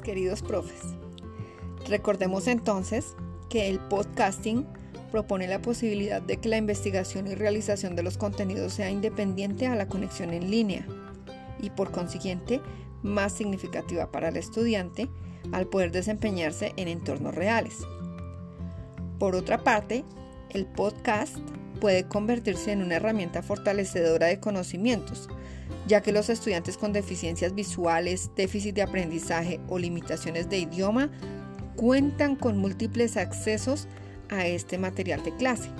queridos profes. Recordemos entonces que el podcasting propone la posibilidad de que la investigación y realización de los contenidos sea independiente a la conexión en línea y por consiguiente más significativa para el estudiante al poder desempeñarse en entornos reales. Por otra parte, el podcast puede convertirse en una herramienta fortalecedora de conocimientos, ya que los estudiantes con deficiencias visuales, déficit de aprendizaje o limitaciones de idioma cuentan con múltiples accesos a este material de clase.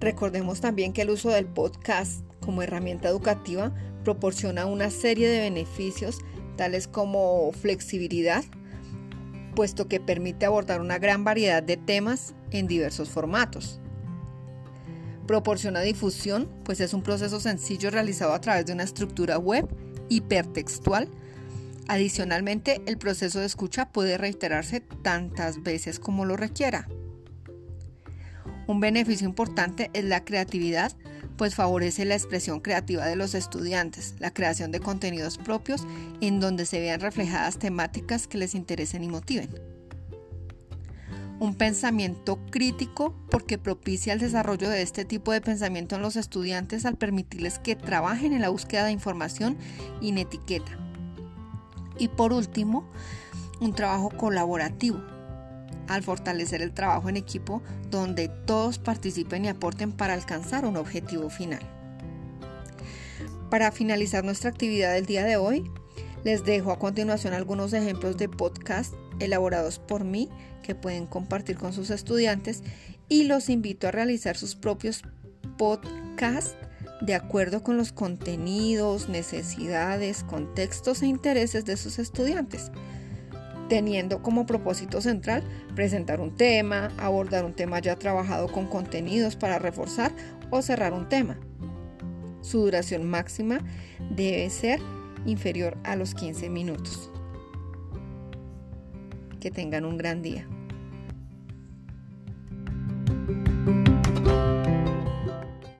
Recordemos también que el uso del podcast como herramienta educativa proporciona una serie de beneficios tales como flexibilidad, puesto que permite abordar una gran variedad de temas en diversos formatos. Proporciona difusión, pues es un proceso sencillo realizado a través de una estructura web hipertextual. Adicionalmente, el proceso de escucha puede reiterarse tantas veces como lo requiera. Un beneficio importante es la creatividad, pues favorece la expresión creativa de los estudiantes, la creación de contenidos propios en donde se vean reflejadas temáticas que les interesen y motiven. Un pensamiento crítico porque propicia el desarrollo de este tipo de pensamiento en los estudiantes al permitirles que trabajen en la búsqueda de información y etiqueta. Y por último, un trabajo colaborativo, al fortalecer el trabajo en equipo donde todos participen y aporten para alcanzar un objetivo final. Para finalizar nuestra actividad del día de hoy, les dejo a continuación algunos ejemplos de podcast elaborados por mí que pueden compartir con sus estudiantes y los invito a realizar sus propios podcasts de acuerdo con los contenidos, necesidades, contextos e intereses de sus estudiantes teniendo como propósito central presentar un tema, abordar un tema ya trabajado con contenidos para reforzar o cerrar un tema. Su duración máxima debe ser inferior a los 15 minutos. Que tengan un gran día.